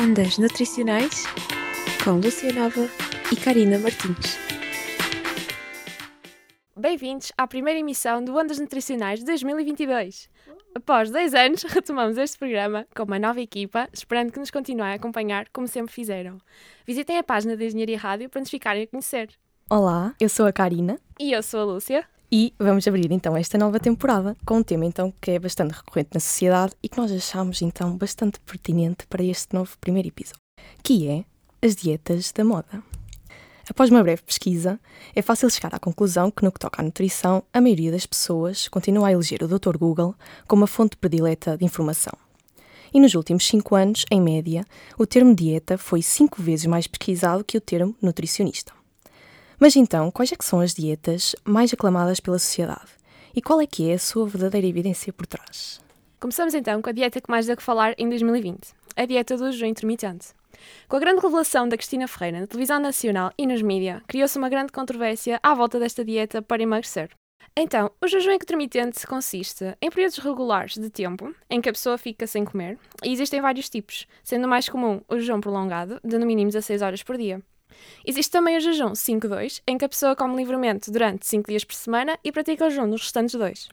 Ondas Nutricionais com Lúcia Nova e Karina Martins. Bem-vindos à primeira emissão do Ondas Nutricionais de 2022. Após dois anos, retomamos este programa com uma nova equipa, esperando que nos continuem a acompanhar como sempre fizeram. Visitem a página da Engenharia Rádio para nos ficarem a conhecer. Olá, eu sou a Karina E eu sou a Lúcia. E vamos abrir então esta nova temporada com um tema então que é bastante recorrente na sociedade e que nós achamos então bastante pertinente para este novo primeiro episódio, que é as dietas da moda. Após uma breve pesquisa, é fácil chegar à conclusão que no que toca à nutrição, a maioria das pessoas continua a eleger o Dr. Google como a fonte predileta de informação. E nos últimos cinco anos, em média, o termo dieta foi cinco vezes mais pesquisado que o termo nutricionista. Mas então, quais é que são as dietas mais aclamadas pela sociedade? E qual é que é a sua verdadeira evidência por trás? Começamos então com a dieta que mais deu que falar em 2020, a dieta do jejum intermitente. Com a grande revelação da Cristina Ferreira na televisão nacional e nos mídia, criou-se uma grande controvérsia à volta desta dieta para emagrecer. Então, o jejum intermitente consiste em períodos regulares de tempo em que a pessoa fica sem comer, e existem vários tipos, sendo o mais comum o jejum prolongado, de no mínimo 16 horas por dia. Existe também o jejum 5-2, em que a pessoa come livremente durante 5 dias por semana e pratica o jejum nos restantes dois.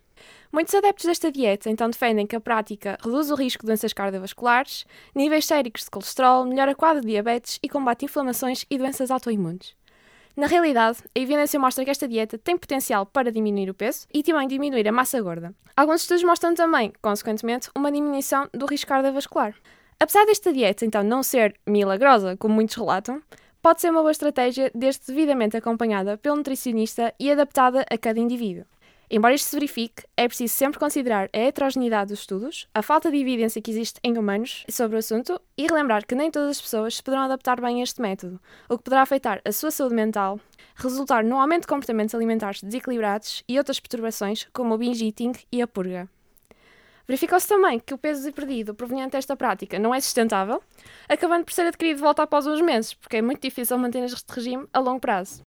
Muitos adeptos desta dieta então defendem que a prática reduz o risco de doenças cardiovasculares, níveis séricos de colesterol, melhora o quadro de diabetes e combate inflamações e doenças autoimunes. Na realidade, a evidência mostra que esta dieta tem potencial para diminuir o peso e também diminuir a massa gorda. Alguns estudos mostram também, consequentemente, uma diminuição do risco cardiovascular. Apesar desta dieta então não ser milagrosa, como muitos relatam, pode ser uma boa estratégia desde devidamente acompanhada pelo nutricionista e adaptada a cada indivíduo. Embora isto se verifique, é preciso sempre considerar a heterogeneidade dos estudos, a falta de evidência que existe em humanos sobre o assunto e relembrar que nem todas as pessoas se poderão adaptar bem a este método, o que poderá afetar a sua saúde mental, resultar no aumento de comportamentos alimentares desequilibrados e outras perturbações, como o binge eating e a purga. Verificou-se também que o peso perdido proveniente desta prática não é sustentável, acabando por ser adquirido de volta após uns meses, porque é muito difícil manter este regime a longo prazo.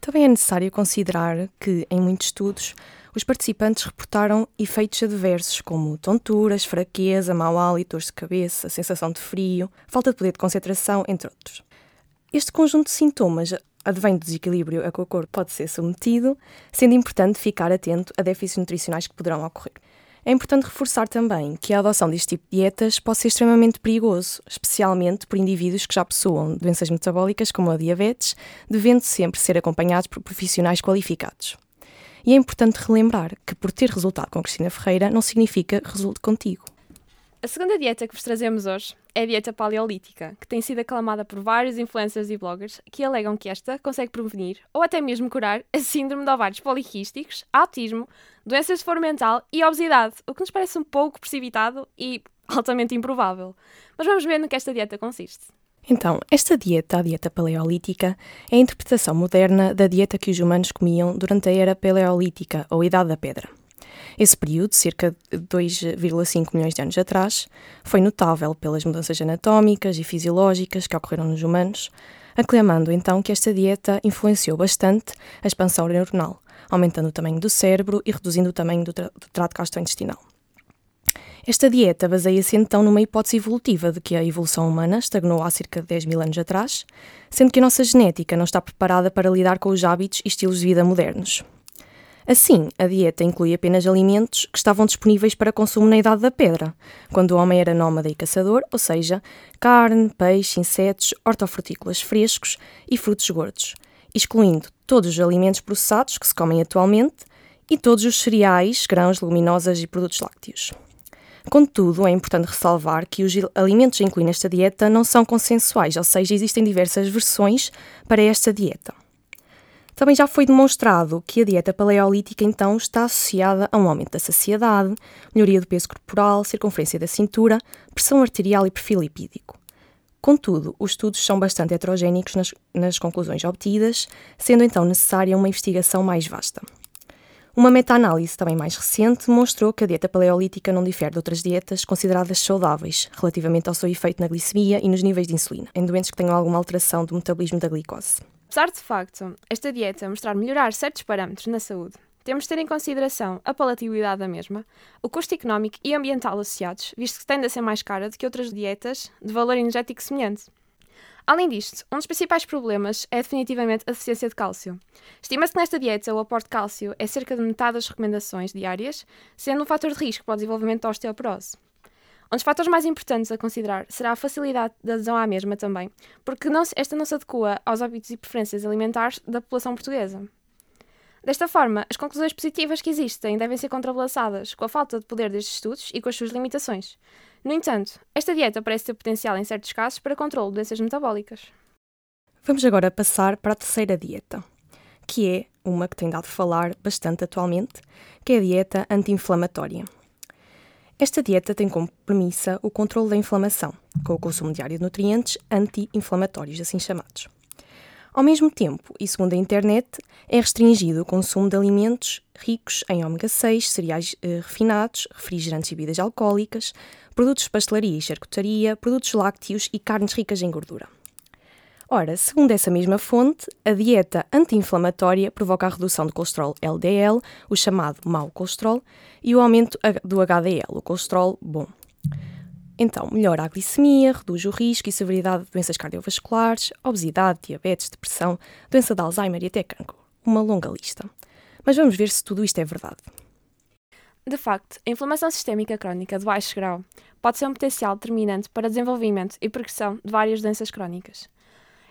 Também é necessário considerar que, em muitos estudos, os participantes reportaram efeitos adversos como tonturas, fraqueza, mau hálito, dores de cabeça, sensação de frio, falta de poder de concentração, entre outros. Este conjunto de sintomas advém do desequilíbrio a que o corpo pode ser submetido, sendo importante ficar atento a déficits nutricionais que poderão ocorrer. É importante reforçar também que a adoção deste tipo de dietas pode ser extremamente perigoso, especialmente por indivíduos que já possuam doenças metabólicas como a diabetes, devendo sempre ser acompanhados por profissionais qualificados. E é importante relembrar que por ter resultado com Cristina Ferreira não significa resulte contigo. A segunda dieta que vos trazemos hoje é a dieta paleolítica, que tem sido aclamada por vários influencers e bloggers que alegam que esta consegue prevenir ou até mesmo curar a síndrome de ovários poliquísticos, autismo, doenças de foro mental e obesidade, o que nos parece um pouco precipitado e altamente improvável. Mas vamos ver no que esta dieta consiste. Então, esta dieta, a dieta paleolítica, é a interpretação moderna da dieta que os humanos comiam durante a era paleolítica, ou Idade da Pedra. Esse período, cerca de 2,5 milhões de anos atrás, foi notável pelas mudanças anatómicas e fisiológicas que ocorreram nos humanos, aclamando então que esta dieta influenciou bastante a expansão neuronal, aumentando o tamanho do cérebro e reduzindo o tamanho do, tra do trato gastrointestinal. Esta dieta baseia-se então numa hipótese evolutiva de que a evolução humana estagnou há cerca de 10 mil anos atrás, sendo que a nossa genética não está preparada para lidar com os hábitos e estilos de vida modernos. Assim, a dieta inclui apenas alimentos que estavam disponíveis para consumo na Idade da Pedra, quando o homem era nómada e caçador, ou seja, carne, peixe, insetos, hortofrutícolas frescos e frutos gordos, excluindo todos os alimentos processados que se comem atualmente e todos os cereais, grãos, leguminosas e produtos lácteos. Contudo, é importante ressalvar que os alimentos incluídos nesta dieta não são consensuais, ou seja, existem diversas versões para esta dieta. Também já foi demonstrado que a dieta paleolítica então está associada a um aumento da saciedade, melhoria do peso corporal, circunferência da cintura, pressão arterial e perfil lipídico. Contudo, os estudos são bastante heterogéneos nas, nas conclusões obtidas, sendo então necessária uma investigação mais vasta. Uma meta-análise também mais recente mostrou que a dieta paleolítica não difere de outras dietas consideradas saudáveis relativamente ao seu efeito na glicemia e nos níveis de insulina, em doentes que tenham alguma alteração do metabolismo da glicose. Apesar de facto esta dieta mostrar melhorar certos parâmetros na saúde, temos de ter em consideração a palatabilidade da mesma, o custo económico e ambiental associados, visto que tende a ser mais cara do que outras dietas de valor energético semelhante. Além disto, um dos principais problemas é definitivamente a deficiência de cálcio. Estima-se que nesta dieta o aporte de cálcio é cerca de metade das recomendações diárias, sendo um fator de risco para o desenvolvimento da osteoporose. Um dos fatores mais importantes a considerar será a facilidade de adesão à mesma também, porque não, esta não se adequa aos hábitos e preferências alimentares da população portuguesa. Desta forma, as conclusões positivas que existem devem ser contrabalançadas com a falta de poder destes estudos e com as suas limitações. No entanto, esta dieta parece ter potencial em certos casos para controle de doenças metabólicas. Vamos agora passar para a terceira dieta, que é uma que tem dado falar bastante atualmente, que é a dieta anti-inflamatória. Esta dieta tem como premissa o controle da inflamação, com o consumo diário de nutrientes anti-inflamatórios, assim chamados. Ao mesmo tempo, e segundo a internet, é restringido o consumo de alimentos ricos em ômega 6, cereais eh, refinados, refrigerantes e bebidas alcoólicas, produtos de pastelaria e charcutaria, produtos lácteos e carnes ricas em gordura. Ora, segundo essa mesma fonte, a dieta anti-inflamatória provoca a redução do colesterol LDL, o chamado mau colesterol, e o aumento do HDL, o colesterol bom. Então, melhora a glicemia, reduz o risco e severidade de doenças cardiovasculares, obesidade, diabetes, depressão, doença de Alzheimer e até cancro. Uma longa lista. Mas vamos ver se tudo isto é verdade. De facto, a inflamação sistémica crónica de baixo grau pode ser um potencial determinante para desenvolvimento e progressão de várias doenças crónicas.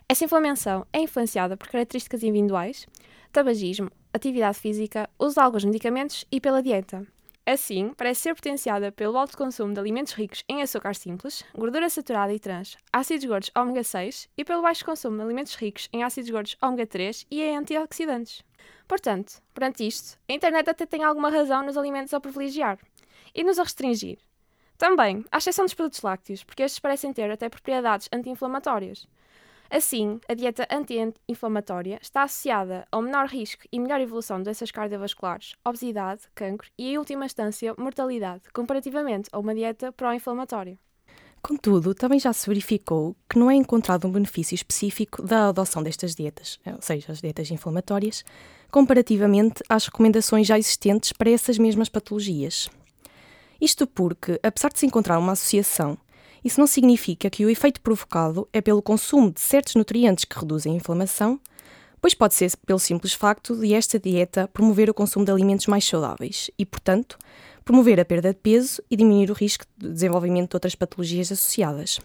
Essa inflamação é influenciada por características individuais, tabagismo, atividade física, uso de alguns medicamentos e pela dieta. Assim, parece ser potenciada pelo alto consumo de alimentos ricos em açúcar simples, gordura saturada e trans, ácidos gordos ômega 6 e pelo baixo consumo de alimentos ricos em ácidos gordos ômega 3 e em antioxidantes. Portanto, perante isto, a internet até tem alguma razão nos alimentos a privilegiar e nos a restringir. Também, à exceção dos produtos lácteos, porque estes parecem ter até propriedades anti-inflamatórias. Assim, a dieta anti-inflamatória está associada ao menor risco e melhor evolução de doenças cardiovasculares, obesidade, cancro e, em última instância, mortalidade, comparativamente a uma dieta pró-inflamatória. Contudo, também já se verificou que não é encontrado um benefício específico da adoção destas dietas, ou seja, as dietas inflamatórias, comparativamente às recomendações já existentes para essas mesmas patologias. Isto porque, apesar de se encontrar uma associação isso não significa que o efeito provocado é pelo consumo de certos nutrientes que reduzem a inflamação, pois pode ser pelo simples facto de esta dieta promover o consumo de alimentos mais saudáveis e, portanto, promover a perda de peso e diminuir o risco de desenvolvimento de outras patologias associadas.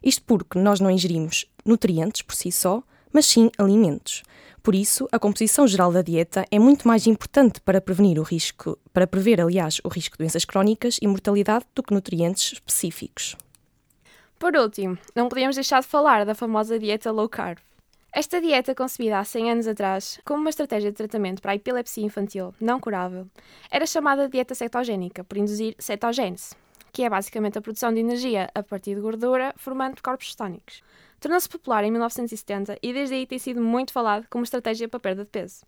Isto porque nós não ingerimos nutrientes por si só, mas sim alimentos. Por isso, a composição geral da dieta é muito mais importante para prevenir o risco, para prever, aliás, o risco de doenças crónicas e mortalidade do que nutrientes específicos. Por último, não podíamos deixar de falar da famosa dieta low carb. Esta dieta, concebida há 100 anos atrás como uma estratégia de tratamento para a epilepsia infantil não curável, era chamada dieta cetogénica, por induzir cetogênese, que é basicamente a produção de energia a partir de gordura, formando corpos cetónicos. Tornou-se popular em 1970 e desde aí tem sido muito falado como estratégia para perda de peso.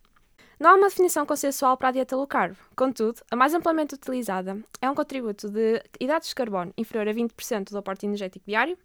Não há uma definição consensual para a dieta low carb. Contudo, a mais amplamente utilizada é um contributo de hidratos de carbono inferior a 20% do aporte energético diário,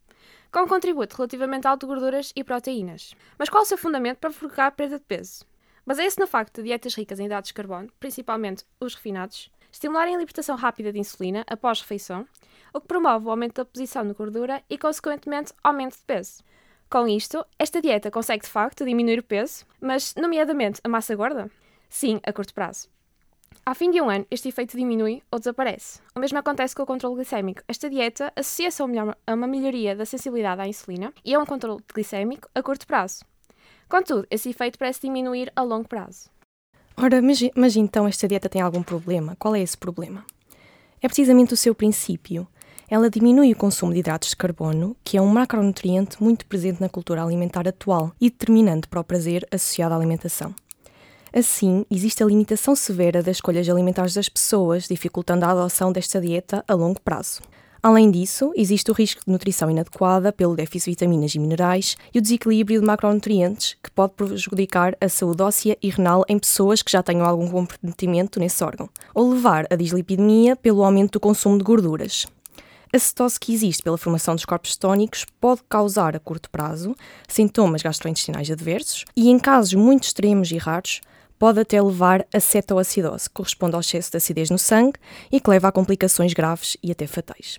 com um contributo relativamente alto de gorduras e proteínas. Mas qual o seu fundamento para provocar perda de peso? Baseia-se no facto de dietas ricas em hidratos de carbono, principalmente os refinados, estimularem a libertação rápida de insulina após refeição, o que promove o aumento da posição de gordura e, consequentemente, aumento de peso. Com isto, esta dieta consegue de facto diminuir o peso, mas, nomeadamente, a massa gorda? Sim, a curto prazo. Ao fim de um ano, este efeito diminui ou desaparece. O mesmo acontece com o controle glicémico. Esta dieta associa-se a uma melhoria da sensibilidade à insulina e a um controle glicémico a curto prazo. Contudo, esse efeito parece diminuir a longo prazo. Ora, mas, mas então esta dieta tem algum problema? Qual é esse problema? É precisamente o seu princípio. Ela diminui o consumo de hidratos de carbono, que é um macronutriente muito presente na cultura alimentar atual e determinante para o prazer associado à alimentação. Assim, existe a limitação severa das escolhas alimentares das pessoas, dificultando a adoção desta dieta a longo prazo. Além disso, existe o risco de nutrição inadequada pelo déficit de vitaminas e minerais e o desequilíbrio de macronutrientes, que pode prejudicar a saúde óssea e renal em pessoas que já tenham algum comprometimento nesse órgão, ou levar a dislipidemia pelo aumento do consumo de gorduras. A cetose que existe pela formação dos corpos cetónicos pode causar a curto prazo sintomas gastrointestinais adversos e, em casos muito extremos e raros, pode até levar a cetoacidose, que corresponde ao excesso de acidez no sangue e que leva a complicações graves e até fatais.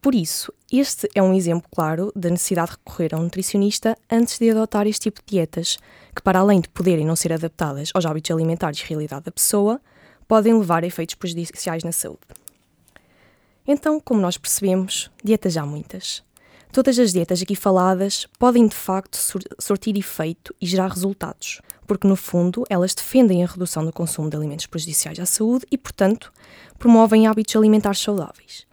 Por isso, este é um exemplo claro da necessidade de recorrer a um nutricionista antes de adotar este tipo de dietas, que, para além de poderem não ser adaptadas aos hábitos alimentares e realidade da pessoa, podem levar a efeitos prejudiciais na saúde. Então, como nós percebemos, dietas há muitas. Todas as dietas aqui faladas podem de facto sortir efeito e gerar resultados, porque no fundo elas defendem a redução do consumo de alimentos prejudiciais à saúde e, portanto, promovem hábitos alimentares saudáveis.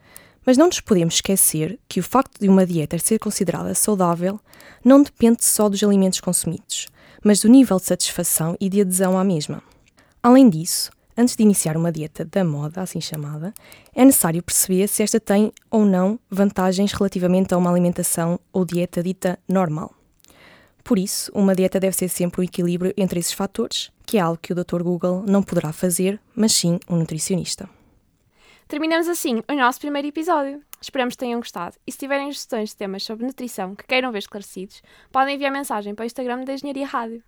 Mas não nos podemos esquecer que o facto de uma dieta ser considerada saudável não depende só dos alimentos consumidos, mas do nível de satisfação e de adesão à mesma. Além disso, antes de iniciar uma dieta da moda, assim chamada, é necessário perceber se esta tem ou não vantagens relativamente a uma alimentação ou dieta dita normal. Por isso, uma dieta deve ser sempre um equilíbrio entre esses fatores, que é algo que o Dr. Google não poderá fazer, mas sim um nutricionista. Terminamos assim o nosso primeiro episódio. Esperamos que tenham gostado e se tiverem sugestões de temas sobre nutrição que queiram ver esclarecidos, podem enviar mensagem para o Instagram da Engenharia Rádio.